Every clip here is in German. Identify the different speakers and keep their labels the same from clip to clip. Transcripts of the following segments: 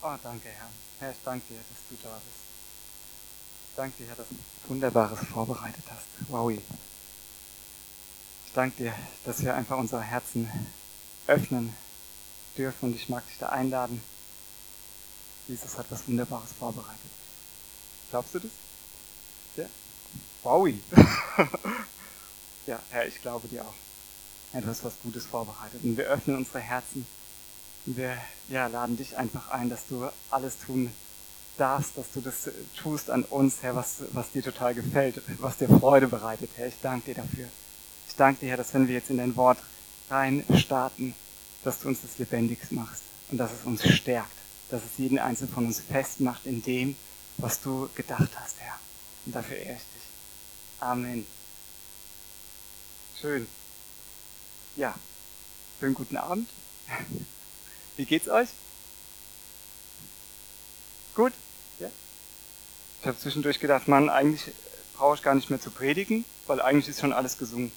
Speaker 1: Oh, danke, Herr. Herr, ich danke dir, dass du da bist. Ich danke dir, Herr, dass du Wunderbares vorbereitet hast. Wow. Ich danke dir, dass wir einfach unsere Herzen öffnen dürfen und ich mag dich da einladen. Jesus hat was Wunderbares vorbereitet. Glaubst du das? Ja? Wow. ja, Herr, ich glaube dir auch. Herr, du hast was Gutes vorbereitet und wir öffnen unsere Herzen wir ja, laden dich einfach ein, dass du alles tun darfst, dass du das tust an uns, Herr, was, was dir total gefällt, was dir Freude bereitet, Herr. Ich danke dir dafür. Ich danke dir, Herr, dass wenn wir jetzt in dein Wort rein starten, dass du uns das lebendig machst und dass es uns stärkt, dass es jeden Einzelnen von uns festmacht in dem, was du gedacht hast, Herr. Und dafür ehre ich dich. Amen. Schön. Ja, schönen guten Abend. Wie geht's euch? Gut? Ja? Ich habe zwischendurch gedacht, Mann, eigentlich brauche ich gar nicht mehr zu predigen, weil eigentlich ist schon alles gesungen.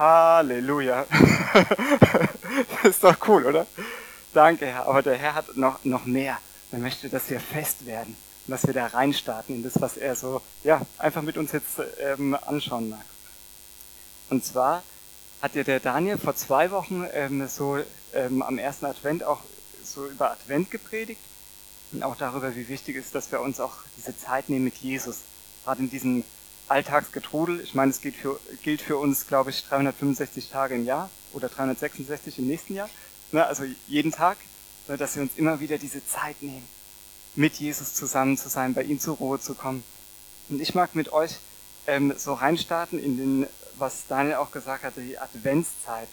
Speaker 1: Halleluja. das ist doch cool, oder? Danke, Herr. Aber der Herr hat noch, noch mehr. Er möchte, dass wir fest werden und dass wir da reinstarten in das, was er so, ja, einfach mit uns jetzt ähm, anschauen mag. Und zwar hat ja der Daniel vor zwei Wochen ähm, so ähm, am ersten Advent auch so über Advent gepredigt und auch darüber, wie wichtig es ist, dass wir uns auch diese Zeit nehmen mit Jesus. Gerade in diesem Alltagsgetrudel. Ich meine, es gilt für, gilt für uns, glaube ich, 365 Tage im Jahr oder 366 im nächsten Jahr. Ne, also jeden Tag, ne, dass wir uns immer wieder diese Zeit nehmen, mit Jesus zusammen zu sein, bei ihm zur Ruhe zu kommen. Und ich mag mit euch ähm, so reinstarten in den, was Daniel auch gesagt hatte, die Adventszeit.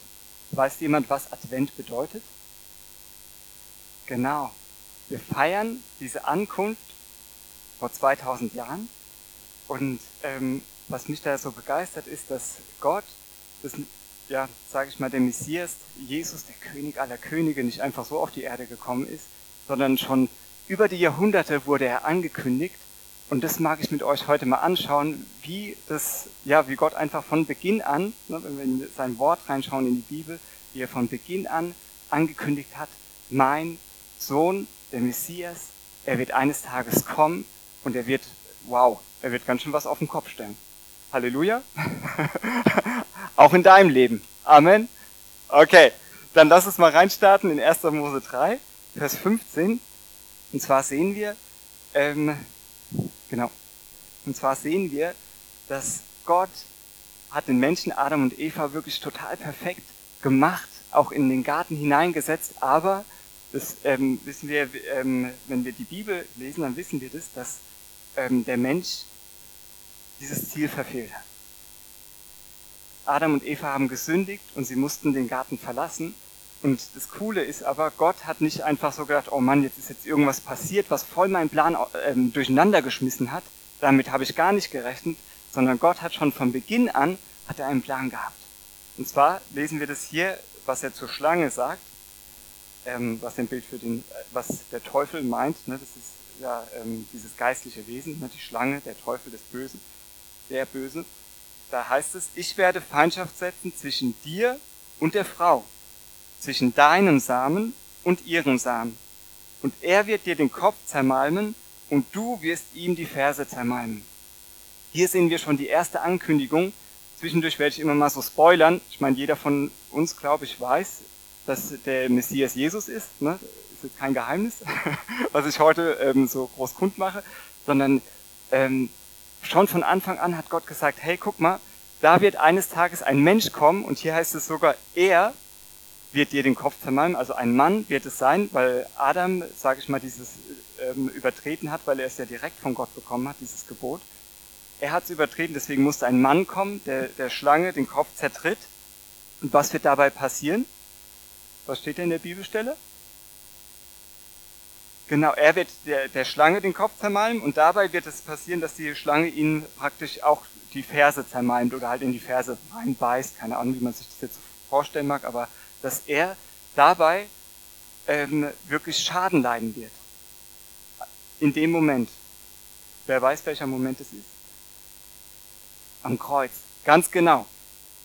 Speaker 1: Weiß jemand, was Advent bedeutet? Genau. Wir feiern diese Ankunft vor 2000 Jahren. Und ähm, was mich da so begeistert ist, dass Gott, das, ja, sage ich mal, der Messias, Jesus, der König aller Könige, nicht einfach so auf die Erde gekommen ist, sondern schon über die Jahrhunderte wurde er angekündigt. Und das mag ich mit euch heute mal anschauen, wie das, ja, wie Gott einfach von Beginn an, ne, wenn wir in sein Wort reinschauen in die Bibel, wie er von Beginn an angekündigt hat, mein Sohn, der Messias, er wird eines Tages kommen und er wird, wow, er wird ganz schön was auf den Kopf stellen. Halleluja. Auch in deinem Leben. Amen. Okay, dann lass uns mal reinstarten in 1. Mose 3, Vers 15. Und zwar sehen wir, ähm, genau, und zwar sehen wir, dass Gott hat den Menschen Adam und Eva wirklich total perfekt gemacht, auch in den Garten hineingesetzt, aber das ähm, wissen wir, ähm, wenn wir die Bibel lesen, dann wissen wir das, dass ähm, der Mensch dieses Ziel verfehlt hat. Adam und Eva haben gesündigt und sie mussten den Garten verlassen. Und das Coole ist aber, Gott hat nicht einfach so gedacht, oh Mann, jetzt ist jetzt irgendwas passiert, was voll meinen Plan ähm, durcheinander geschmissen hat. Damit habe ich gar nicht gerechnet, sondern Gott hat schon von Beginn an hat er einen Plan gehabt. Und zwar lesen wir das hier, was er zur Schlange sagt ähm, was ein Bild für den, was der Teufel meint. Ne? Das ist ja ähm, dieses geistliche Wesen, ne? die Schlange, der Teufel des Bösen, der Böse. Da heißt es, ich werde Feindschaft setzen zwischen dir und der Frau, zwischen deinem Samen und ihrem Samen. Und er wird dir den Kopf zermalmen und du wirst ihm die Ferse zermalmen. Hier sehen wir schon die erste Ankündigung. Zwischendurch werde ich immer mal so spoilern. Ich meine, jeder von uns, glaube ich, weiß, dass der Messias Jesus ist. Ne? Das ist kein Geheimnis, was ich heute ähm, so groß kund mache, sondern ähm, schon von Anfang an hat Gott gesagt, hey, guck mal, da wird eines Tages ein Mensch kommen und hier heißt es sogar, er wird dir den Kopf zermalmen, also ein Mann wird es sein, weil Adam, sage ich mal, dieses ähm, übertreten hat, weil er es ja direkt von Gott bekommen hat, dieses Gebot. Er hat es übertreten, deswegen musste ein Mann kommen, der der Schlange den Kopf zertritt. Und was wird dabei passieren? Was steht da in der Bibelstelle? Genau, er wird der, der Schlange den Kopf zermalmen und dabei wird es passieren, dass die Schlange ihn praktisch auch die Ferse zermalmt oder halt in die Ferse reinbeißt. Keine Ahnung, wie man sich das jetzt vorstellen mag, aber dass er dabei ähm, wirklich Schaden leiden wird. In dem Moment. Wer weiß, welcher Moment es ist? Am Kreuz. Ganz genau.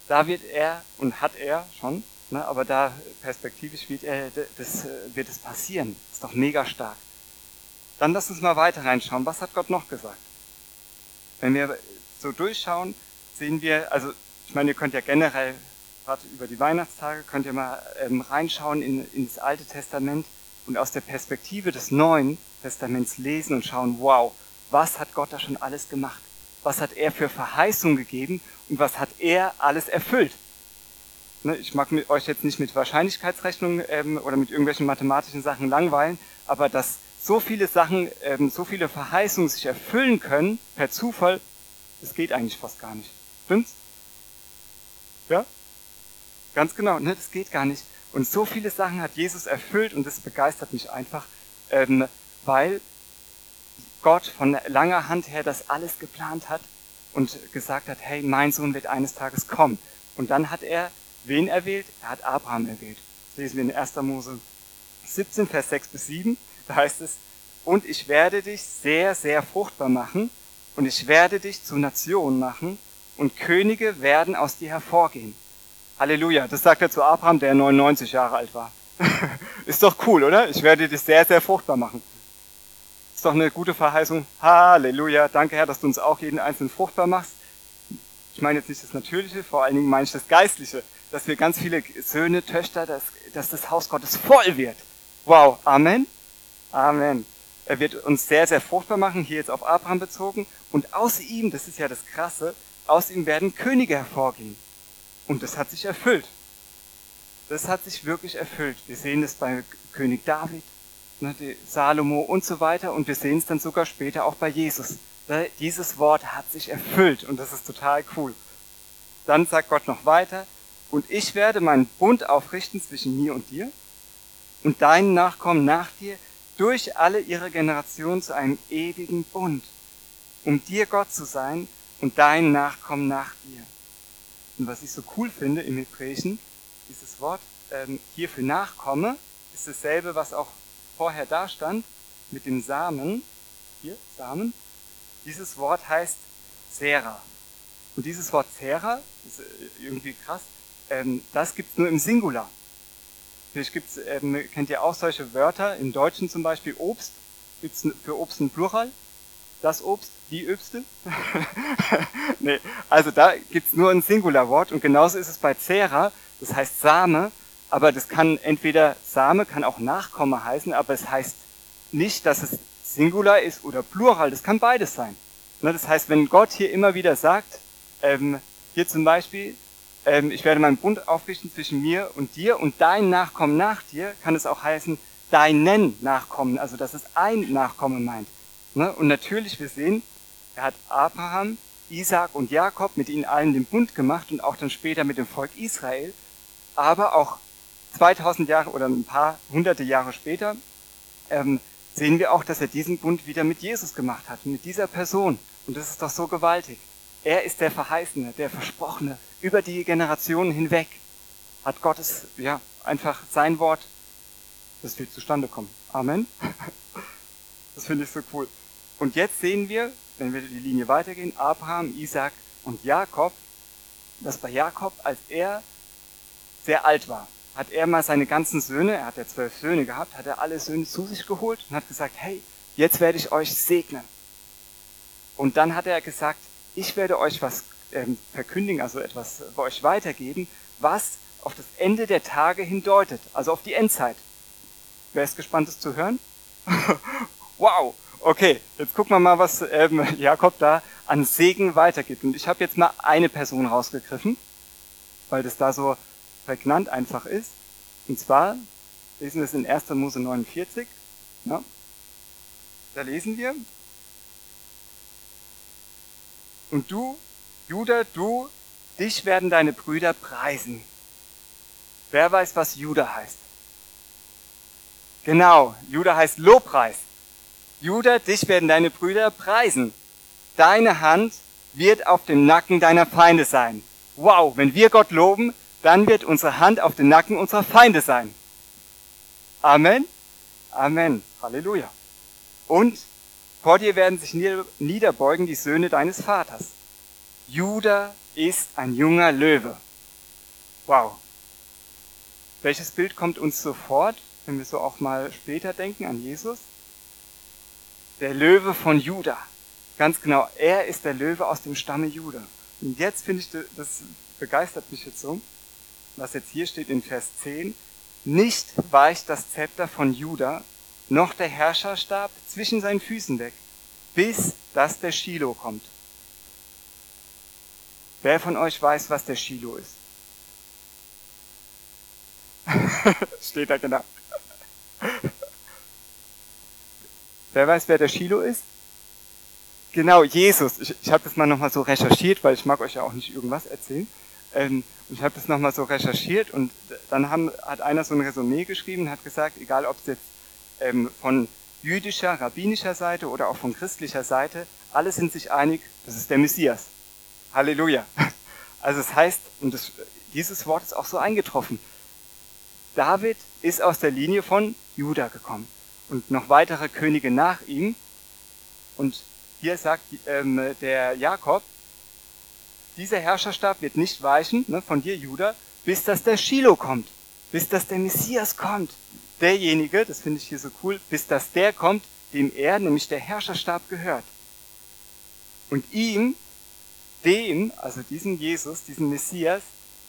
Speaker 1: Da wird er und hat er schon Ne, aber da perspektivisch wird, äh, das, äh, wird es passieren. Ist doch mega stark. Dann lass uns mal weiter reinschauen. Was hat Gott noch gesagt? Wenn wir so durchschauen, sehen wir, also ich meine, ihr könnt ja generell gerade über die Weihnachtstage, könnt ihr mal ähm, reinschauen in, in das Alte Testament und aus der Perspektive des Neuen Testaments lesen und schauen, wow, was hat Gott da schon alles gemacht? Was hat er für Verheißungen gegeben und was hat er alles erfüllt? Ne, ich mag mit euch jetzt nicht mit Wahrscheinlichkeitsrechnungen ähm, oder mit irgendwelchen mathematischen Sachen langweilen, aber dass so viele Sachen, ähm, so viele Verheißungen sich erfüllen können per Zufall, das geht eigentlich fast gar nicht. Stimmt's? Ja? Ganz genau, ne, das geht gar nicht. Und so viele Sachen hat Jesus erfüllt und das begeistert mich einfach, ähm, weil Gott von langer Hand her das alles geplant hat und gesagt hat, hey, mein Sohn wird eines Tages kommen. Und dann hat er wen erwählt? Er hat Abraham erwählt. Das lesen wir in 1. Mose 17, Vers 6 bis 7. Da heißt es, und ich werde dich sehr, sehr fruchtbar machen und ich werde dich zu Nationen machen und Könige werden aus dir hervorgehen. Halleluja, das sagt er zu Abraham, der 99 Jahre alt war. Ist doch cool, oder? Ich werde dich sehr, sehr fruchtbar machen. Ist doch eine gute Verheißung. Halleluja, danke Herr, dass du uns auch jeden einzelnen fruchtbar machst. Ich meine jetzt nicht das Natürliche, vor allen Dingen meine ich das Geistliche, dass wir ganz viele Söhne, Töchter, dass, dass das Haus Gottes voll wird. Wow, Amen. Amen. Er wird uns sehr, sehr fruchtbar machen, hier jetzt auf Abraham bezogen. Und aus ihm, das ist ja das Krasse, aus ihm werden Könige hervorgehen. Und das hat sich erfüllt. Das hat sich wirklich erfüllt. Wir sehen es bei König David, ne, Salomo und so weiter. Und wir sehen es dann sogar später auch bei Jesus. Dieses Wort hat sich erfüllt und das ist total cool. Dann sagt Gott noch weiter, und ich werde meinen Bund aufrichten zwischen mir und dir und deinen Nachkommen nach dir durch alle ihre Generationen zu einem ewigen Bund, um dir Gott zu sein und deinen Nachkommen nach dir. Und was ich so cool finde im Hebräischen, dieses Wort ähm, hier für Nachkomme ist dasselbe, was auch vorher da stand, mit dem Samen. Hier, Samen. Dieses Wort heißt Zera. Und dieses Wort Zera, ist äh, irgendwie krass, ähm, das gibt's nur im Singular. Vielleicht gibt's, ähm, kennt ihr auch solche Wörter, im Deutschen zum Beispiel Obst, gibt's für Obst ein Plural, das Obst, die Öbste. nee, also da gibt's nur ein Singularwort und genauso ist es bei Zera, das heißt Same, aber das kann entweder Same, kann auch Nachkomme heißen, aber es heißt nicht, dass es Singular ist oder Plural, das kann beides sein. Ne, das heißt, wenn Gott hier immer wieder sagt, ähm, hier zum Beispiel, ähm, ich werde meinen Bund aufrichten zwischen mir und dir und dein Nachkommen nach dir, kann es auch heißen, deinen Nachkommen, also dass es ein Nachkommen meint. Ne? Und natürlich, wir sehen, er hat Abraham, Isaac und Jakob mit ihnen allen den Bund gemacht und auch dann später mit dem Volk Israel. Aber auch 2000 Jahre oder ein paar hunderte Jahre später ähm, sehen wir auch, dass er diesen Bund wieder mit Jesus gemacht hat, mit dieser Person. Und das ist doch so gewaltig. Er ist der Verheißene, der Versprochene. Über die Generationen hinweg hat Gottes, ja, einfach sein Wort, das wird zustande kommen. Amen. Das finde ich so cool. Und jetzt sehen wir, wenn wir die Linie weitergehen, Abraham, Isaac und Jakob, dass bei Jakob, als er sehr alt war, hat er mal seine ganzen Söhne, er hat ja zwölf Söhne gehabt, hat er alle Söhne zu sich geholt und hat gesagt, hey, jetzt werde ich euch segnen. Und dann hat er gesagt, ich werde euch was ähm, verkündigen, also etwas bei euch weitergeben, was auf das Ende der Tage hindeutet, also auf die Endzeit. Wer ist gespannt, es zu hören? wow, okay, jetzt gucken wir mal, was ähm, Jakob da an Segen weitergibt. Und ich habe jetzt mal eine Person rausgegriffen, weil das da so prägnant einfach ist. Und zwar lesen wir es in 1. Mose 49. Ja. Da lesen wir, und du, Judah, du, dich werden deine Brüder preisen. Wer weiß, was Judah heißt? Genau, Judah heißt Lobpreis. Judah, dich werden deine Brüder preisen. Deine Hand wird auf dem Nacken deiner Feinde sein. Wow, wenn wir Gott loben, dann wird unsere Hand auf dem Nacken unserer Feinde sein. Amen. Amen. Halleluja. Und vor dir werden sich niederbeugen die Söhne deines Vaters. Judah ist ein junger Löwe. Wow. Welches Bild kommt uns sofort, wenn wir so auch mal später denken an Jesus? der Löwe von Juda. Ganz genau, er ist der Löwe aus dem Stamme Juda. Und jetzt finde ich, das begeistert mich jetzt so, was jetzt hier steht in Vers 10. Nicht weicht das Zepter von Juda, noch der Herrscherstab zwischen seinen Füßen weg, bis dass der Shiloh kommt. Wer von euch weiß, was der Shiloh ist? Steht da genau. wer weiß, wer der Shiloh ist? Genau, Jesus. Ich, ich habe das mal nochmal so recherchiert, weil ich mag euch ja auch nicht irgendwas erzählen. Ähm, und ich habe das nochmal so recherchiert und dann haben, hat einer so ein Resümee geschrieben und hat gesagt, egal ob es jetzt ähm, von jüdischer, rabbinischer Seite oder auch von christlicher Seite, alle sind sich einig, das ist der Messias. Halleluja. Also es heißt, und das, dieses Wort ist auch so eingetroffen, David ist aus der Linie von Juda gekommen und noch weitere Könige nach ihm. Und hier sagt ähm, der Jakob, dieser Herrscherstab wird nicht weichen ne, von dir, Juda, bis dass der Shiloh kommt, bis dass der Messias kommt. Derjenige, das finde ich hier so cool, bis dass der kommt, dem er, nämlich der Herrscherstab gehört. Und ihm, dem, also diesem Jesus, diesem Messias,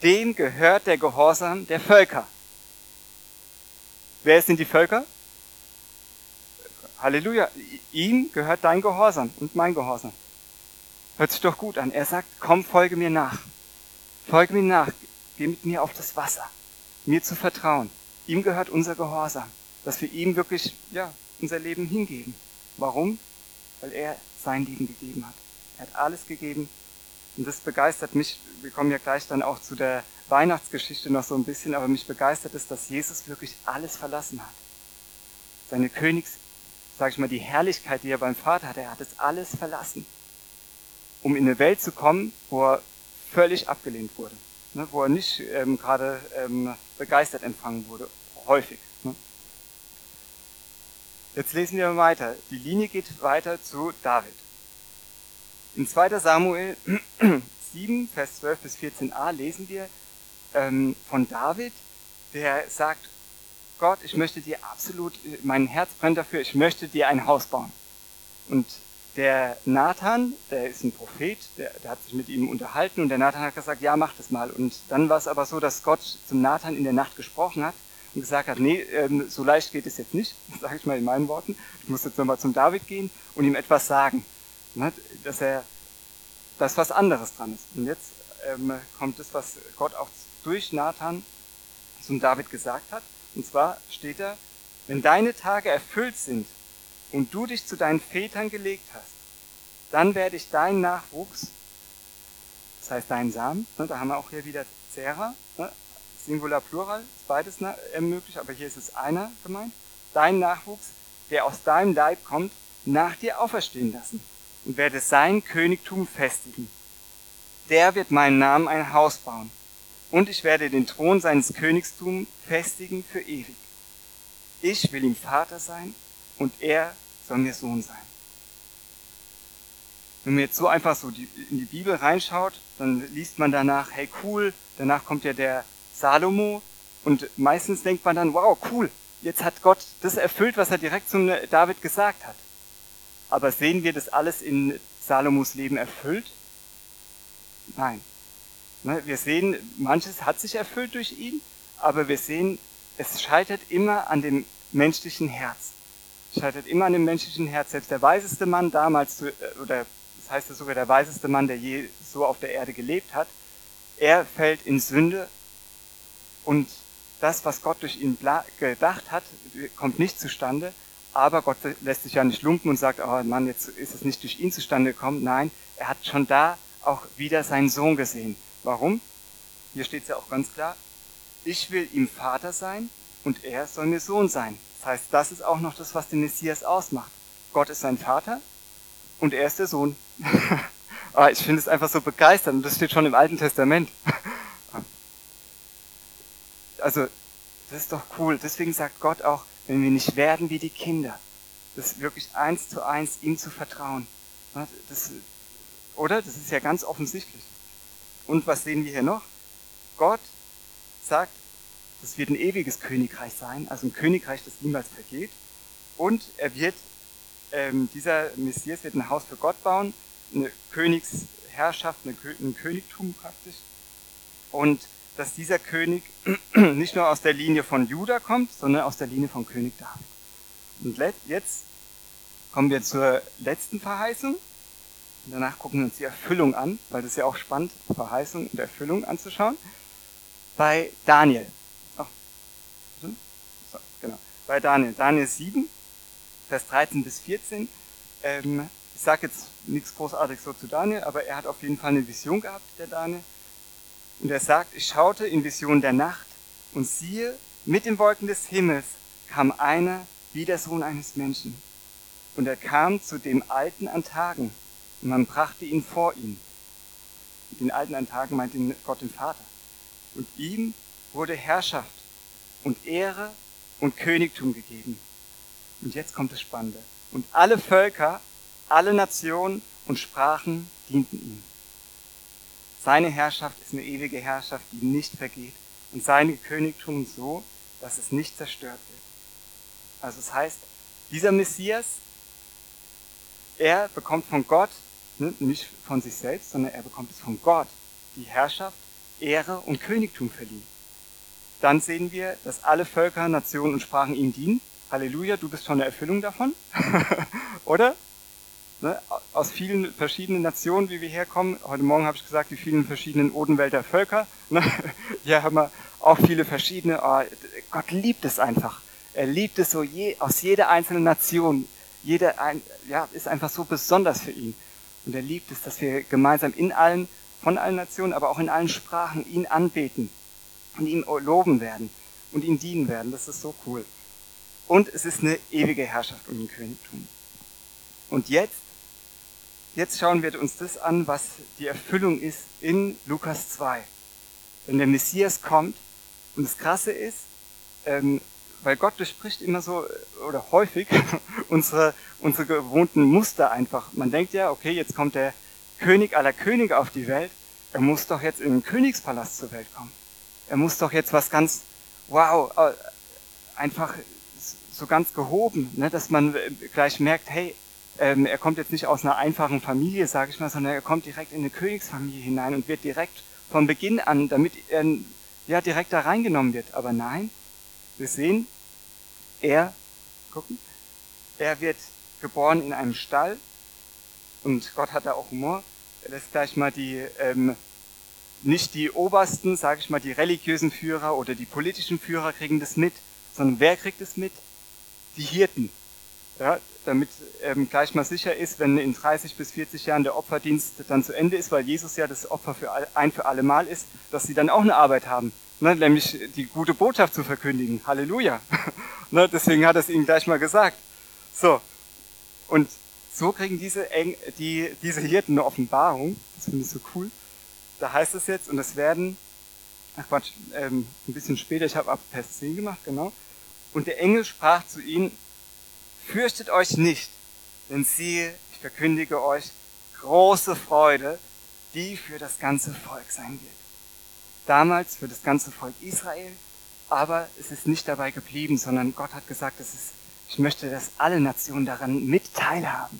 Speaker 1: dem gehört der Gehorsam der Völker. Wer sind die Völker? Halleluja. Ihm gehört dein Gehorsam und mein Gehorsam. Hört sich doch gut an. Er sagt, komm, folge mir nach. Folge mir nach. Geh mit mir auf das Wasser. Mir zu vertrauen. Ihm gehört unser Gehorsam. Dass wir ihm wirklich, ja, unser Leben hingeben. Warum? Weil er sein Leben gegeben hat. Er hat alles gegeben. Und das begeistert mich. Wir kommen ja gleich dann auch zu der Weihnachtsgeschichte noch so ein bisschen, aber mich begeistert es, dass Jesus wirklich alles verlassen hat. Seine Königs, sag ich mal, die Herrlichkeit, die er beim Vater hatte, er hat es alles verlassen, um in eine Welt zu kommen, wo er völlig abgelehnt wurde, ne, wo er nicht ähm, gerade ähm, begeistert empfangen wurde, häufig. Ne. Jetzt lesen wir weiter. Die Linie geht weiter zu David. In 2. Samuel 7, Vers 12 bis 14a lesen wir, ähm, von David, der sagt, Gott, ich möchte dir absolut, mein Herz brennt dafür, ich möchte dir ein Haus bauen. Und der Nathan, der ist ein Prophet, der, der hat sich mit ihm unterhalten und der Nathan hat gesagt, ja, mach das mal. Und dann war es aber so, dass Gott zum Nathan in der Nacht gesprochen hat und gesagt hat, nee, ähm, so leicht geht es jetzt nicht, sage ich mal in meinen Worten. Ich muss jetzt nochmal zum David gehen und ihm etwas sagen, ne, dass er, dass was anderes dran ist. Und jetzt ähm, kommt das, was Gott auch durch Nathan zum David gesagt hat. Und zwar steht da, wenn deine Tage erfüllt sind und du dich zu deinen Vätern gelegt hast, dann werde ich deinen Nachwuchs, das heißt deinen Samen, ne, da haben wir auch hier wieder Zera, ne, Singular Plural, ist beides äh, möglich, aber hier ist es einer gemeint, deinen Nachwuchs, der aus deinem Leib kommt, nach dir auferstehen lassen und werde sein Königtum festigen. Der wird meinen Namen ein Haus bauen und ich werde den Thron seines Königstums festigen für ewig. Ich will ihm Vater sein und er soll mir Sohn sein. Wenn man jetzt so einfach so in die Bibel reinschaut, dann liest man danach, hey cool, danach kommt ja der Salomo und meistens denkt man dann, wow, cool, jetzt hat Gott das erfüllt, was er direkt zum David gesagt hat. Aber sehen wir das alles in Salomos Leben erfüllt? Nein. Ne, wir sehen, manches hat sich erfüllt durch ihn, aber wir sehen, es scheitert immer an dem menschlichen Herz. Es scheitert immer an dem menschlichen Herz. Selbst der weiseste Mann damals, äh, oder das heißt ja sogar der weiseste Mann, der je so auf der Erde gelebt hat, er fällt in Sünde und das, was Gott durch ihn gedacht hat, kommt nicht zustande. Aber Gott lässt sich ja nicht lumpen und sagt, oh Mann, jetzt ist es nicht durch ihn zustande gekommen. Nein, er hat schon da auch wieder seinen Sohn gesehen. Warum? Hier steht es ja auch ganz klar, ich will ihm Vater sein und er soll mir Sohn sein. Das heißt, das ist auch noch das, was den Messias ausmacht. Gott ist sein Vater und er ist der Sohn. Ich finde es einfach so begeisternd und das steht schon im Alten Testament. also, das ist doch cool. Deswegen sagt Gott auch, wenn wir nicht werden wie die Kinder, das wirklich eins zu eins ihm zu vertrauen. Das, oder? Das ist ja ganz offensichtlich. Und was sehen wir hier noch? Gott sagt, das wird ein ewiges Königreich sein, also ein Königreich, das niemals vergeht. Und er wird ähm, dieser Messias wird ein Haus für Gott bauen, eine Königsherrschaft, ein Königtum praktisch. Und dass dieser König nicht nur aus der Linie von Juda kommt, sondern aus der Linie von König David. Und jetzt kommen wir zur letzten Verheißung. Und danach gucken wir uns die Erfüllung an, weil das ist ja auch spannend, Verheißung und Erfüllung anzuschauen. Bei Daniel. Oh. So, genau. Bei Daniel. Daniel 7, Vers 13 bis 14. Ähm, ich sage jetzt nichts Großartiges so zu Daniel, aber er hat auf jeden Fall eine Vision gehabt, der Daniel. Und er sagt, ich schaute in Vision der Nacht und siehe, mit den Wolken des Himmels kam einer wie der Sohn eines Menschen. Und er kam zu dem Alten an Tagen und man brachte ihn vor ihn. Den Alten an Tagen meint Gott den Vater. Und ihm wurde Herrschaft und Ehre und Königtum gegeben. Und jetzt kommt das Spannende. Und alle Völker, alle Nationen und Sprachen dienten ihm. Seine Herrschaft ist eine ewige Herrschaft, die nicht vergeht. Und sein Königtum so, dass es nicht zerstört wird. Also es das heißt, dieser Messias, er bekommt von Gott, ne, nicht von sich selbst, sondern er bekommt es von Gott, die Herrschaft, Ehre und Königtum verliehen. Dann sehen wir, dass alle Völker, Nationen und Sprachen ihm dienen. Halleluja, du bist schon eine Erfüllung davon. Oder? ne, aus vielen verschiedenen Nationen, wie wir herkommen. Heute Morgen habe ich gesagt, die vielen verschiedenen Odenwälder Völker. Ne, hier haben wir auch viele verschiedene. Oh, Gott liebt es einfach. Er liebt es so je, aus jeder einzelnen Nation. Jeder ein, ja, ist einfach so besonders für ihn. Und er liebt es, dass wir gemeinsam in allen, von allen Nationen, aber auch in allen Sprachen ihn anbeten und ihm loben werden und ihm dienen werden. Das ist so cool. Und es ist eine ewige Herrschaft um den Königtum. Und jetzt Jetzt schauen wir uns das an, was die Erfüllung ist in Lukas 2. Wenn der Messias kommt und das Krasse ist, ähm, weil Gott bespricht immer so oder häufig unsere, unsere gewohnten Muster einfach. Man denkt ja, okay, jetzt kommt der König aller Könige auf die Welt. Er muss doch jetzt in den Königspalast zur Welt kommen. Er muss doch jetzt was ganz, wow, äh, einfach so ganz gehoben, ne, dass man gleich merkt, hey, ähm, er kommt jetzt nicht aus einer einfachen Familie, sage ich mal, sondern er kommt direkt in eine Königsfamilie hinein und wird direkt von Beginn an, damit er ja direkt da reingenommen wird. Aber nein, wir sehen, er, gucken, er wird geboren in einem Stall und Gott hat da auch Humor. Er lässt gleich mal die ähm, nicht die obersten, sage ich mal, die religiösen Führer oder die politischen Führer kriegen das mit, sondern wer kriegt es mit? Die Hirten. Ja, damit ähm, gleich mal sicher ist, wenn in 30 bis 40 Jahren der Opferdienst dann zu Ende ist, weil Jesus ja das Opfer für all, ein für alle Mal ist, dass sie dann auch eine Arbeit haben, ne, nämlich die gute Botschaft zu verkündigen. Halleluja. ne, deswegen hat er es ihnen gleich mal gesagt. So, und so kriegen diese, Eng, die, diese Hirten eine Offenbarung. Das finde ich so cool. Da heißt es jetzt, und es werden, ach Quatsch, ähm, ein bisschen später, ich habe ab Vers 10 gemacht, genau. Und der Engel sprach zu ihnen, Fürchtet euch nicht, denn siehe, ich verkündige euch große Freude, die für das ganze Volk sein wird. Damals für das ganze Volk Israel, aber es ist nicht dabei geblieben, sondern Gott hat gesagt, es ist, ich möchte, dass alle Nationen daran mit teilhaben.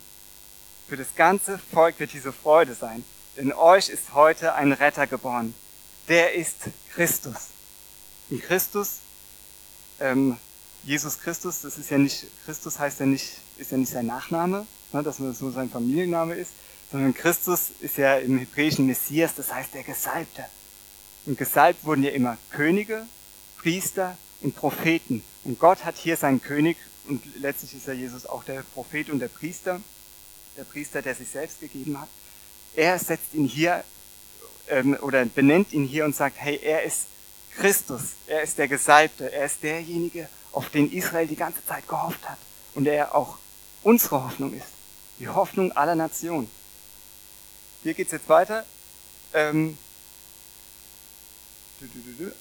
Speaker 1: Für das ganze Volk wird diese Freude sein, denn euch ist heute ein Retter geboren. Der ist Christus. In Christus ähm, Jesus Christus, das ist ja nicht, Christus heißt ja nicht, ist ja nicht sein Nachname, ne, dass das so sein Familienname ist, sondern Christus ist ja im hebräischen Messias, das heißt der Gesalbte. Und gesalbt wurden ja immer Könige, Priester und Propheten. Und Gott hat hier seinen König, und letztlich ist ja Jesus auch der Prophet und der Priester, der Priester, der sich selbst gegeben hat. Er setzt ihn hier ähm, oder benennt ihn hier und sagt, hey, er ist Christus, er ist der Gesalbte, er ist derjenige, auf den Israel die ganze Zeit gehofft hat und der auch unsere Hoffnung ist, die Hoffnung aller Nationen. Hier geht's jetzt weiter. Ähm,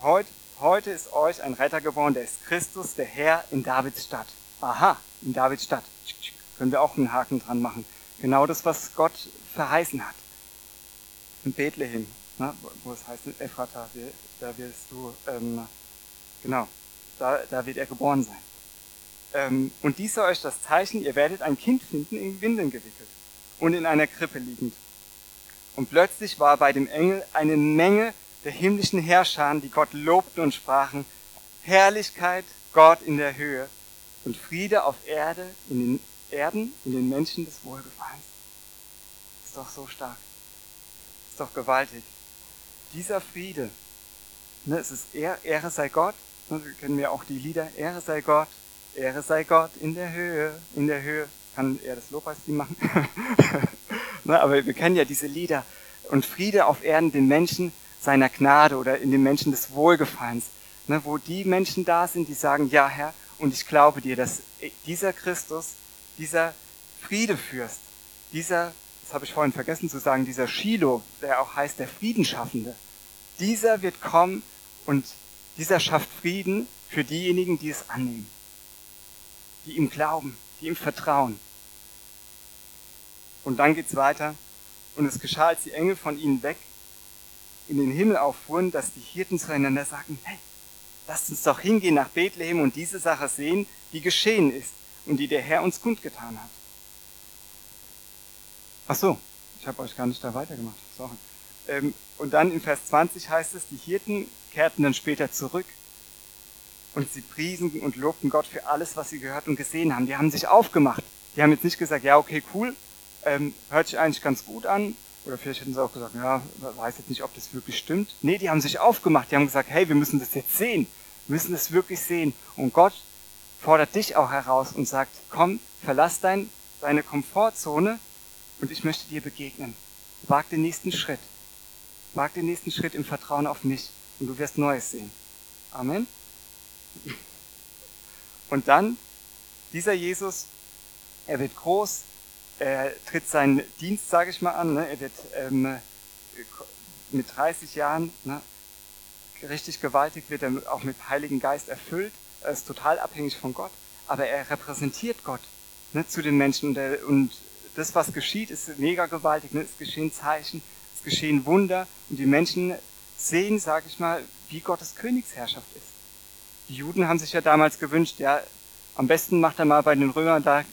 Speaker 1: heute, heute ist euch ein Retter geboren, der ist Christus, der Herr in Davids Stadt. Aha, in Davids Stadt. Können wir auch einen Haken dran machen. Genau das, was Gott verheißen hat. In Bethlehem, ne, wo es heißt, Ephrata, da wirst du, ähm, genau, da, da wird er geboren sein. ähm, und dies soll euch das Zeichen, ihr werdet ein Kind finden, in Windeln gewickelt und in einer Krippe liegend. Und plötzlich war bei dem Engel eine Menge der himmlischen Herrscher, die Gott lobten und sprachen, Herrlichkeit Gott in der Höhe und Friede auf Erde, in den Erden, in den Menschen des Wohlgefallens. Ist doch so stark. Ist doch gewaltig. Dieser Friede, ne, es ist Ehre, Ehre sei Gott, ne, wir kennen ja auch die Lieder, Ehre sei Gott, Ehre sei Gott in der Höhe, in der Höhe. Kann er das Lobpreisteam machen? ne, aber wir kennen ja diese Lieder. Und Friede auf Erden den Menschen seiner Gnade oder in den Menschen des Wohlgefallens. Ne, wo die Menschen da sind, die sagen, ja Herr, und ich glaube dir, dass dieser Christus, dieser Friedefürst, dieser, das habe ich vorhin vergessen zu sagen, dieser Shiloh, der auch heißt der Friedenschaffende, dieser wird kommen und dieser schafft Frieden für diejenigen, die es annehmen die ihm glauben, die ihm vertrauen. Und dann geht's weiter. Und es geschah, als die Engel von ihnen weg in den Himmel auffuhren, dass die Hirten zueinander sagten, hey, lasst uns doch hingehen nach Bethlehem und diese Sache sehen, die geschehen ist und die der Herr uns kundgetan hat. Ach so, ich habe euch gar nicht da weitergemacht. Sorry. Ähm, und dann in Vers 20 heißt es, die Hirten kehrten dann später zurück und sie priesen und lobten Gott für alles, was sie gehört und gesehen haben. Die haben sich aufgemacht. Die haben jetzt nicht gesagt, ja, okay, cool, ähm, hört sich eigentlich ganz gut an. Oder vielleicht hätten sie auch gesagt, ja, weiß jetzt nicht, ob das wirklich stimmt. Nee, die haben sich aufgemacht. Die haben gesagt, hey, wir müssen das jetzt sehen. Wir müssen das wirklich sehen. Und Gott fordert dich auch heraus und sagt, komm, verlass dein, deine Komfortzone und ich möchte dir begegnen. Wag den nächsten Schritt. Wag den nächsten Schritt im Vertrauen auf mich und du wirst Neues sehen. Amen. Und dann, dieser Jesus, er wird groß, er tritt seinen Dienst, sage ich mal, an, ne? er wird ähm, mit 30 Jahren ne? richtig gewaltig, wird er auch mit Heiligen Geist erfüllt, er ist total abhängig von Gott, aber er repräsentiert Gott ne? zu den Menschen und, er, und das, was geschieht, ist mega gewaltig, ne? es geschehen Zeichen, es geschehen Wunder und die Menschen sehen, sage ich mal, wie Gottes Königsherrschaft ist. Die Juden haben sich ja damals gewünscht, ja, am besten macht er mal bei den Römern da,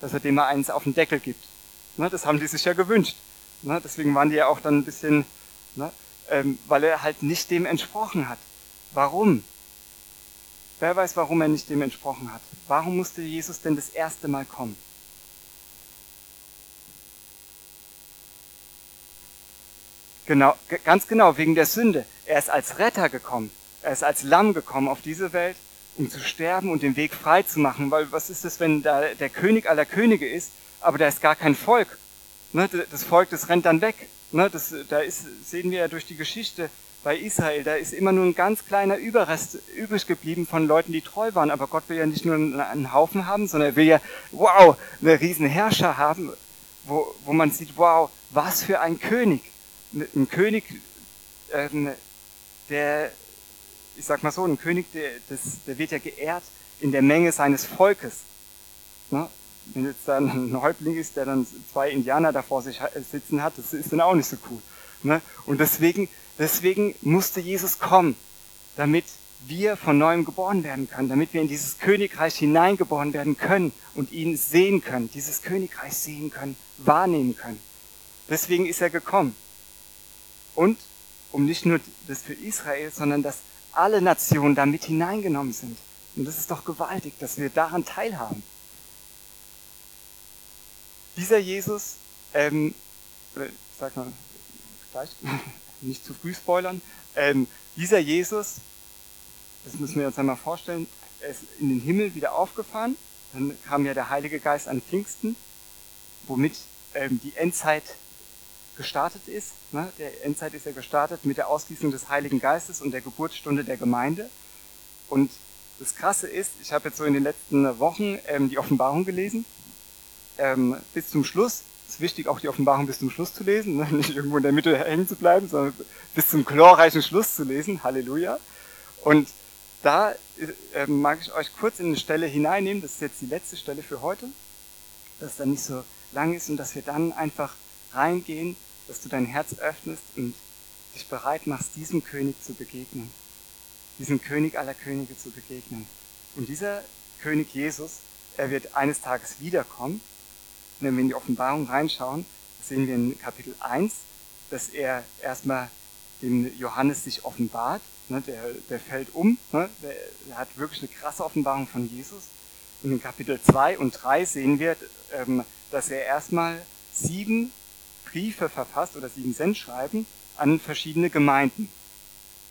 Speaker 1: dass er dem mal eins auf den Deckel gibt. Ne, das haben die sich ja gewünscht. Ne, deswegen waren die ja auch dann ein bisschen, ne, ähm, weil er halt nicht dem entsprochen hat. Warum? Wer weiß, warum er nicht dem entsprochen hat? Warum musste Jesus denn das erste Mal kommen? Genau, ganz genau, wegen der Sünde. Er ist als Retter gekommen. Er ist als Lamm gekommen auf diese Welt, um zu sterben und den Weg frei zu machen. Weil was ist es, wenn da der König aller Könige ist, aber da ist gar kein Volk? Ne, das Volk, das rennt dann weg. Ne, das, da ist, sehen wir ja durch die Geschichte bei Israel, da ist immer nur ein ganz kleiner Überrest übrig geblieben von Leuten, die treu waren. Aber Gott will ja nicht nur einen Haufen haben, sondern er will ja, wow, eine riesen Herrscher haben, wo, wo man sieht, wow, was für ein König. Ein König, ähm, der ich sag mal so, ein König, der, das, der wird ja geehrt in der Menge seines Volkes. Ne? Wenn jetzt dann ein Häuptling ist, der dann zwei Indianer da vor sich sitzen hat, das ist dann auch nicht so cool. Ne? Und deswegen, deswegen musste Jesus kommen, damit wir von neuem geboren werden können, damit wir in dieses Königreich hineingeboren werden können und ihn sehen können, dieses Königreich sehen können, wahrnehmen können. Deswegen ist er gekommen. Und um nicht nur das für Israel, sondern das alle Nationen da mit hineingenommen sind. Und das ist doch gewaltig, dass wir daran teilhaben. Dieser Jesus, ähm, ich sag mal gleich, nicht zu früh spoilern, ähm, dieser Jesus, das müssen wir uns einmal vorstellen, er ist in den Himmel wieder aufgefahren, dann kam ja der Heilige Geist an Pfingsten, womit ähm, die Endzeit gestartet ist. Ne? Der Endzeit ist ja gestartet mit der Ausgießung des Heiligen Geistes und der Geburtsstunde der Gemeinde. Und das Krasse ist, ich habe jetzt so in den letzten Wochen ähm, die Offenbarung gelesen, ähm, bis zum Schluss. Es ist wichtig, auch die Offenbarung bis zum Schluss zu lesen, ne? nicht irgendwo in der Mitte hängen zu bleiben, sondern bis zum glorreichen Schluss zu lesen. Halleluja. Und da äh, mag ich euch kurz in eine Stelle hineinnehmen, das ist jetzt die letzte Stelle für heute, dass es dann nicht so lang ist und dass wir dann einfach reingehen dass du dein Herz öffnest und dich bereit machst, diesem König zu begegnen, diesem König aller Könige zu begegnen. Und dieser König Jesus, er wird eines Tages wiederkommen. Und wenn wir in die Offenbarung reinschauen, sehen wir in Kapitel 1, dass er erstmal dem Johannes sich offenbart. Ne, der, der fällt um, ne, der, hat wirklich eine krasse Offenbarung von Jesus. Und in Kapitel 2 und 3 sehen wir, ähm, dass er erstmal sieben Briefe verfasst oder sieben Sendschreiben an verschiedene Gemeinden.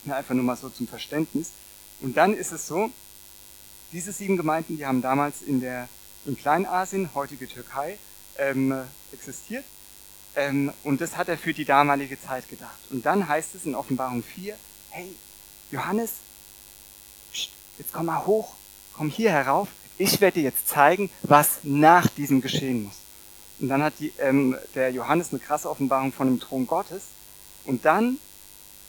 Speaker 1: Ja, einfach nur mal so zum Verständnis. Und dann ist es so, diese sieben Gemeinden, die haben damals in der, in Kleinasien, heutige Türkei, ähm, existiert. Ähm, und das hat er für die damalige Zeit gedacht. Und dann heißt es in Offenbarung 4, hey, Johannes, pst, jetzt komm mal hoch, komm hier herauf, ich werde dir jetzt zeigen, was nach diesem geschehen muss. Und dann hat die, ähm, der Johannes eine krasse Offenbarung von dem Thron Gottes. Und dann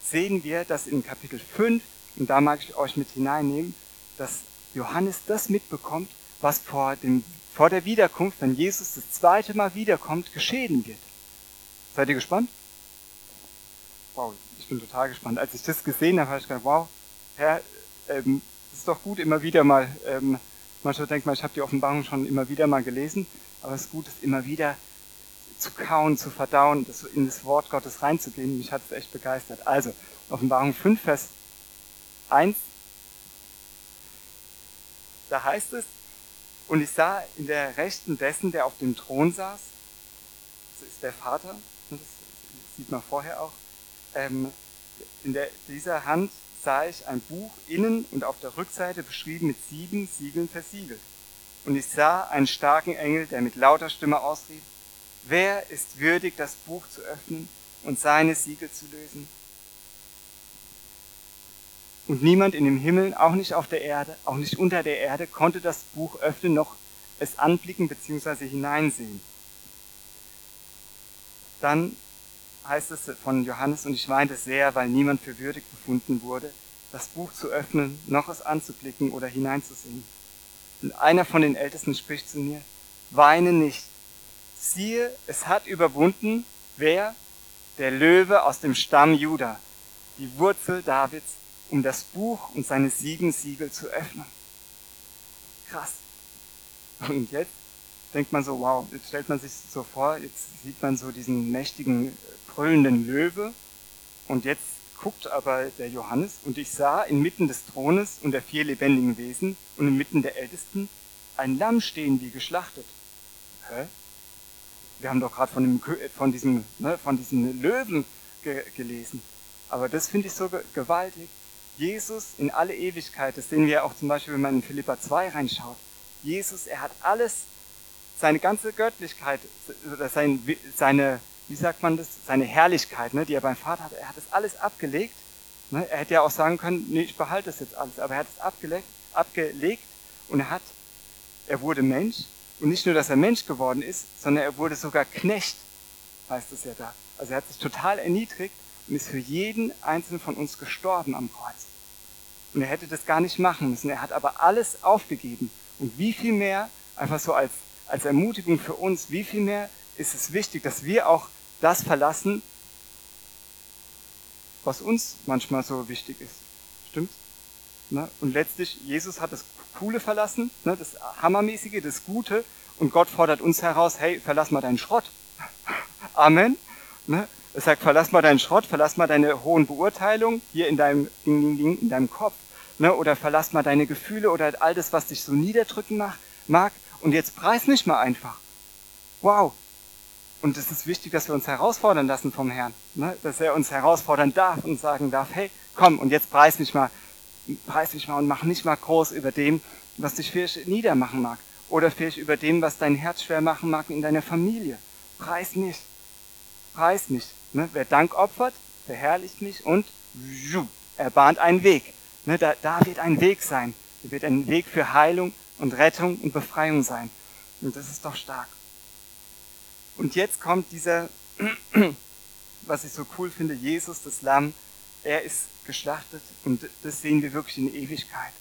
Speaker 1: sehen wir, dass in Kapitel 5, und da mag ich euch mit hineinnehmen, dass Johannes das mitbekommt, was vor, dem, vor der Wiederkunft, wenn Jesus das zweite Mal wiederkommt, geschehen wird. Seid ihr gespannt? Wow, ich bin total gespannt. Als ich das gesehen habe, habe ich gedacht, wow, Herr, ähm, ist doch gut, immer wieder mal, ähm, manchmal denkt man, ich habe die Offenbarung schon immer wieder mal gelesen, aber es ist gut, es immer wieder zu kauen, zu verdauen, das in das Wort Gottes reinzugehen. Mich hat es echt begeistert. Also, Offenbarung 5, Vers 1, da heißt es, und ich sah in der Rechten dessen, der auf dem Thron saß, das ist der Vater, das sieht man vorher auch, ähm, in der, dieser Hand sah ich ein Buch innen und auf der Rückseite beschrieben mit sieben Siegeln versiegelt. Und ich sah einen starken Engel, der mit lauter Stimme ausrief, wer ist würdig, das Buch zu öffnen und seine Siegel zu lösen? Und niemand in dem Himmel, auch nicht auf der Erde, auch nicht unter der Erde, konnte das Buch öffnen, noch es anblicken bzw. hineinsehen. Dann heißt es von Johannes, und ich weinte sehr, weil niemand für würdig befunden wurde, das Buch zu öffnen, noch es anzublicken oder hineinzusehen. Und einer von den Ältesten spricht zu mir, weine nicht. Siehe, es hat überwunden, wer? Der Löwe aus dem Stamm Juda, die Wurzel Davids, um das Buch und seine sieben Siegel zu öffnen. Krass. Und jetzt denkt man so, wow, jetzt stellt man sich so vor, jetzt sieht man so diesen mächtigen, brüllenden Löwe und jetzt guckt aber der Johannes und ich sah inmitten des Thrones und der vier lebendigen Wesen und inmitten der Ältesten ein Lamm stehen wie geschlachtet. Hä? Wir haben doch gerade von, dem, von, diesem, ne, von diesem Löwen ge gelesen. Aber das finde ich so gewaltig. Jesus in alle Ewigkeit, das sehen wir auch zum Beispiel, wenn man in Philippa 2 reinschaut. Jesus, er hat alles, seine ganze Göttlichkeit, sein, seine, wie sagt man das, seine Herrlichkeit, ne, die er beim Vater hat, er hat das alles abgelegt. Ne? Er hätte ja auch sagen können, nee, ich behalte das jetzt alles, aber er hat es abgelegt, abgelegt und er hat, er wurde Mensch und nicht nur, dass er Mensch geworden ist, sondern er wurde sogar Knecht, heißt es ja da. Also er hat sich total erniedrigt und ist für jeden einzelnen von uns gestorben am Kreuz. Und er hätte das gar nicht machen müssen. Er hat aber alles aufgegeben. Und wie viel mehr, einfach so als, als Ermutigung für uns, wie viel mehr ist es wichtig, dass wir auch das verlassen, was uns manchmal so wichtig ist. Stimmt? Ne? Und letztlich, Jesus hat das Coole verlassen, ne? das Hammermäßige, das Gute, und Gott fordert uns heraus, hey, verlass mal deinen Schrott. Amen. Ne? Er sagt, verlass mal deinen Schrott, verlass mal deine hohen Beurteilungen hier in deinem, in, in deinem Kopf, oder verlass mal deine Gefühle oder all das, was dich so niederdrücken mag, und jetzt preis mich mal einfach. Wow, und es ist wichtig, dass wir uns herausfordern lassen vom Herrn. Ne? Dass er uns herausfordern darf und sagen darf, hey, komm und jetzt preis mich mal, preis mich mal und mach nicht mal groß über dem, was dich vielleicht niedermachen mag. Oder vielleicht über dem, was dein Herz schwer machen mag in deiner Familie. Preis mich. Preis mich. Ne? Wer Dank opfert, verherrlicht mich und er bahnt einen Weg. Ne? Da, da wird ein Weg sein. Da wird ein Weg für Heilung und Rettung und Befreiung sein. Und das ist doch stark. Und jetzt kommt dieser, was ich so cool finde, Jesus, das Lamm, er ist geschlachtet und das sehen wir wirklich in Ewigkeit.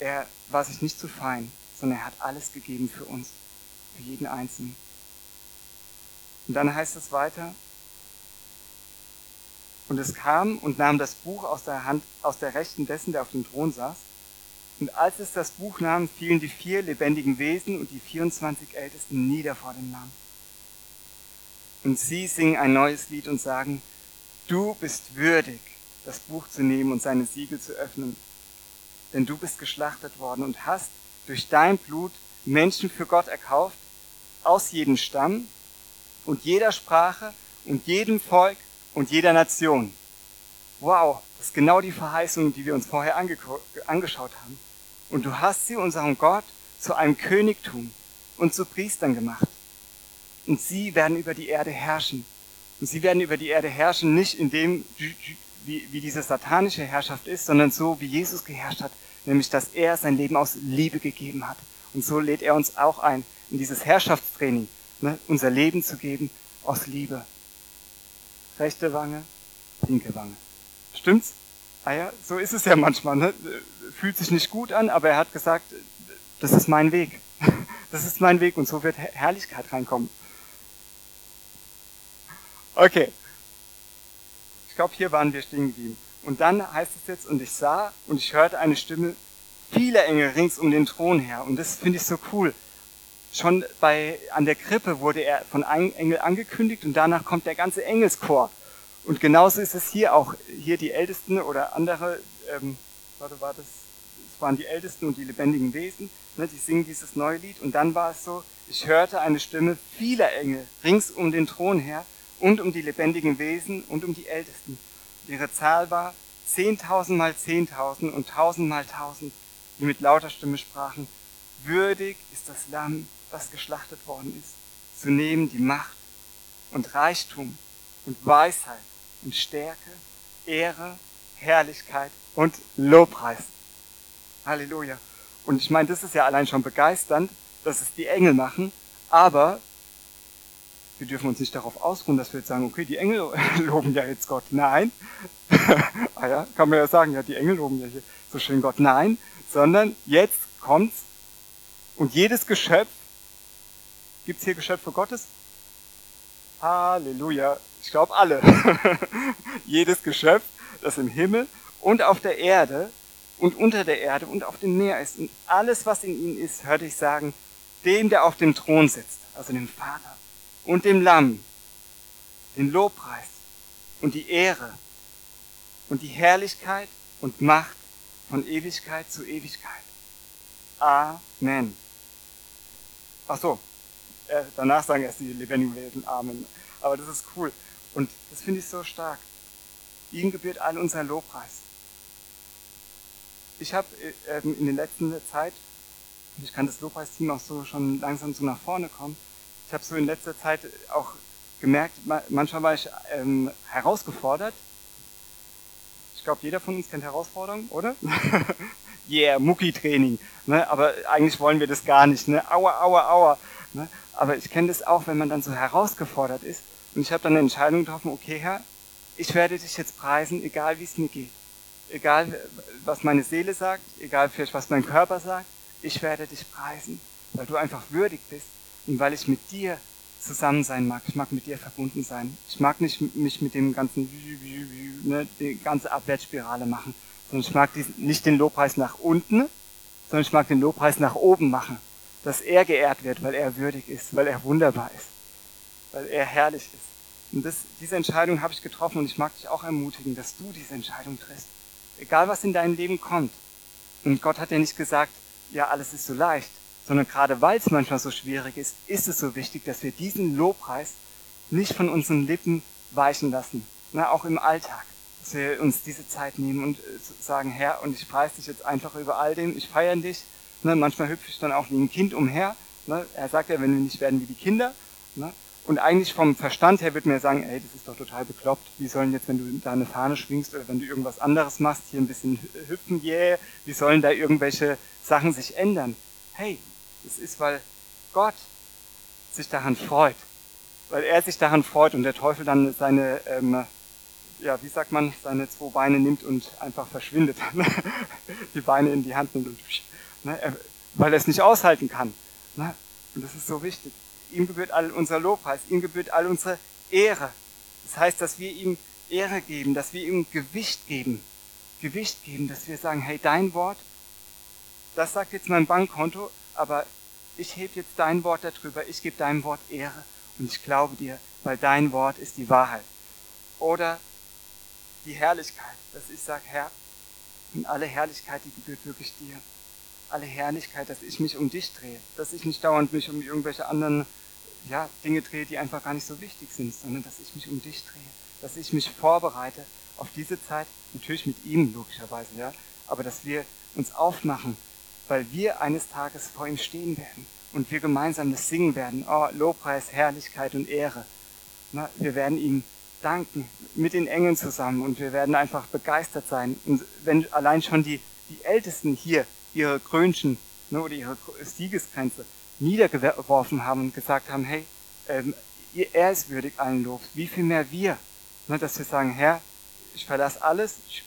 Speaker 1: Er war sich nicht zu fein, sondern er hat alles gegeben für uns, für jeden Einzelnen. Und dann heißt es weiter, und es kam und nahm das Buch aus der Hand, aus der Rechten dessen, der auf dem Thron saß. Und als es das Buch nahm, fielen die vier lebendigen Wesen und die 24 Ältesten nieder vor dem Lamm. Und sie singen ein neues Lied und sagen, du bist würdig, das Buch zu nehmen und seine Siegel zu öffnen. Denn du bist geschlachtet worden und hast durch dein Blut Menschen für Gott erkauft, aus jedem Stamm und jeder Sprache und jedem Volk und jeder Nation. Wow, das ist genau die Verheißung, die wir uns vorher angeschaut haben. Und du hast sie, unserem Gott, zu einem Königtum und zu Priestern gemacht. Und sie werden über die Erde herrschen. Und sie werden über die Erde herrschen, nicht in dem, wie, diese satanische Herrschaft ist, sondern so, wie Jesus geherrscht hat, nämlich, dass er sein Leben aus Liebe gegeben hat. Und so lädt er uns auch ein, in dieses Herrschaftstraining, ne, unser Leben zu geben aus Liebe. Rechte Wange, linke Wange. Stimmt's? Ah ja, so ist es ja manchmal. Ne? Fühlt sich nicht gut an, aber er hat gesagt, das ist mein Weg. Das ist mein Weg und so wird Herrlichkeit reinkommen. Okay. Ich glaube, hier waren wir stehen geblieben. Und dann heißt es jetzt, und ich sah und ich hörte eine Stimme vieler Engel rings um den Thron her. Und das finde ich so cool. Schon bei, an der Krippe wurde er von einem Engel angekündigt und danach kommt der ganze Engelschor. Und genauso ist es hier auch. Hier die Ältesten oder andere, ähm, warte, war das, waren die Ältesten und die lebendigen Wesen, ne, die singen dieses neue Lied. Und dann war es so, ich hörte eine Stimme vieler Engel rings um den Thron her und um die lebendigen Wesen und um die Ältesten. Ihre Zahl war 10.000 mal 10.000 und 1.000 mal 1.000, die mit lauter Stimme sprachen, würdig ist das Lamm, das geschlachtet worden ist, zu nehmen die Macht und Reichtum und Weisheit und Stärke, Ehre, Herrlichkeit und Lobpreis. Halleluja. Und ich meine, das ist ja allein schon begeisternd, dass es die Engel machen, aber wir dürfen uns nicht darauf ausruhen, dass wir jetzt sagen, okay, die Engel loben ja jetzt Gott. Nein. ah ja, kann man ja sagen, ja, die Engel loben ja hier so schön Gott. Nein, sondern jetzt kommt's und jedes Geschöpf, gibt's hier Geschöpfe Gottes? Halleluja. Ich glaube alle. jedes Geschöpf, das im Himmel und auf der Erde und unter der Erde und auf dem Meer ist und alles, was in ihnen ist, hörte ich sagen, dem, der auf dem Thron sitzt, also dem Vater und dem Lamm den Lobpreis und die Ehre und die Herrlichkeit und Macht von Ewigkeit zu Ewigkeit. Amen. Ach so, äh, danach sagen erst die lebendigen Wesen Amen. Aber das ist cool. Und das finde ich so stark. Ihm gebührt all unser Lobpreis. Ich habe äh, in der letzten Zeit, ich kann das Lobpreisteam auch so schon langsam so nach vorne kommen, ich habe so in letzter Zeit auch gemerkt, manchmal war ich ähm, herausgefordert. Ich glaube, jeder von uns kennt Herausforderungen, oder? yeah, Mucki-Training. Ne? Aber eigentlich wollen wir das gar nicht. Ne? Aua, aua, aua. Ne? Aber ich kenne das auch, wenn man dann so herausgefordert ist. Und ich habe dann eine Entscheidung getroffen, okay Herr, ich werde dich jetzt preisen, egal wie es mir geht. Egal, was meine Seele sagt, egal vielleicht, was mein Körper sagt, ich werde dich preisen, weil du einfach würdig bist und weil ich mit dir zusammen sein mag. Ich mag mit dir verbunden sein. Ich mag nicht mich mit dem ganzen, ne, die ganze Abwärtsspirale machen, sondern ich mag diesen, nicht den Lobpreis nach unten, sondern ich mag den Lobpreis nach oben machen. Dass er geehrt wird, weil er würdig ist, weil er wunderbar ist, weil er herrlich ist. Und das, diese Entscheidung habe ich getroffen und ich mag dich auch ermutigen, dass du diese Entscheidung triffst. Egal was in dein Leben kommt. Und Gott hat ja nicht gesagt, ja, alles ist so leicht, sondern gerade weil es manchmal so schwierig ist, ist es so wichtig, dass wir diesen Lobpreis nicht von unseren Lippen weichen lassen, ne, auch im Alltag, dass wir uns diese Zeit nehmen und äh, sagen, Herr, und ich preise dich jetzt einfach über all dem, ich feiere dich, ne, manchmal hüpfe ich dann auch wie ein Kind umher, ne, er sagt ja, wenn wir nicht werden wie die Kinder, ne, und eigentlich vom Verstand her wird mir sagen, ey, das ist doch total bekloppt. Wie sollen jetzt, wenn du da eine Fahne schwingst oder wenn du irgendwas anderes machst, hier ein bisschen hüpfen, yeah, wie sollen da irgendwelche Sachen sich ändern? Hey, es ist, weil Gott sich daran freut. Weil er sich daran freut und der Teufel dann seine, ähm, ja, wie sagt man, seine zwei Beine nimmt und einfach verschwindet. die Beine in die Hand nimmt und, ne, weil er es nicht aushalten kann. Ne? Und das ist so wichtig. Ihm gebührt all unser Lobpreis, ihm gebührt all unsere Ehre. Das heißt, dass wir ihm Ehre geben, dass wir ihm Gewicht geben. Gewicht geben, dass wir sagen, hey, dein Wort das sagt jetzt mein Bankkonto, aber ich heb jetzt dein Wort darüber, ich gebe deinem Wort Ehre und ich glaube dir, weil dein Wort ist die Wahrheit. Oder die Herrlichkeit, dass ich sage, Herr, und alle Herrlichkeit, die gebührt wirklich dir. Alle Herrlichkeit, dass ich mich um dich drehe, dass ich nicht dauernd mich um irgendwelche anderen ja, Dinge drehe, die einfach gar nicht so wichtig sind, sondern dass ich mich um dich drehe, dass ich mich vorbereite auf diese Zeit, natürlich mit ihm logischerweise, ja, aber dass wir uns aufmachen, weil wir eines Tages vor ihm stehen werden und wir gemeinsam das singen werden. Oh, Lobpreis, Herrlichkeit und Ehre. Na, wir werden ihm danken mit den Engeln zusammen und wir werden einfach begeistert sein. Und wenn allein schon die, die Ältesten hier ihre Krönchen ne, oder ihre Siegesgrenze niedergeworfen haben und gesagt haben, hey, ähm, er ist würdig allen Lobs, wie viel mehr wir, ne, dass wir sagen, Herr, ich verlasse alles, ich,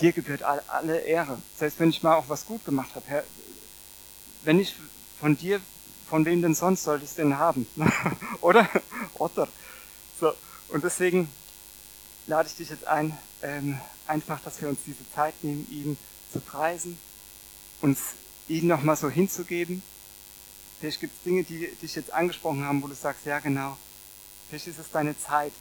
Speaker 1: dir gebührt all, alle Ehre. Selbst wenn ich mal auch was gut gemacht habe, Herr, wenn ich von dir, von wem denn sonst sollte ich es denn haben? Oder? Oder? So. Und deswegen lade ich dich jetzt ein, ähm, einfach, dass wir uns diese Zeit nehmen, ihn zu preisen, uns ihn nochmal so hinzugeben. Vielleicht gibt es Dinge, die dich jetzt angesprochen haben, wo du sagst, ja genau, vielleicht ist es deine Zeit,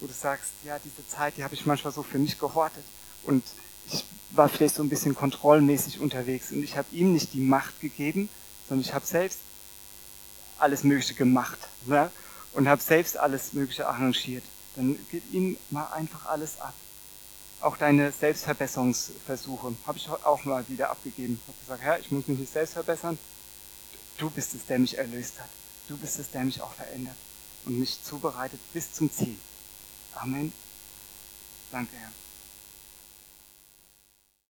Speaker 1: wo du sagst, ja, diese Zeit, die habe ich manchmal so für mich gehortet. Und ich war vielleicht so ein bisschen kontrollmäßig unterwegs und ich habe ihm nicht die Macht gegeben, sondern ich habe selbst alles Mögliche gemacht. Ne? und habe selbst alles Mögliche arrangiert, dann geht ihm mal einfach alles ab. Auch deine Selbstverbesserungsversuche habe ich auch mal wieder abgegeben. Ich habe gesagt, Herr, ich muss mich nicht selbst verbessern. Du bist es, der mich erlöst hat. Du bist es, der mich auch verändert und mich zubereitet bis zum Ziel. Amen. Danke, Herr.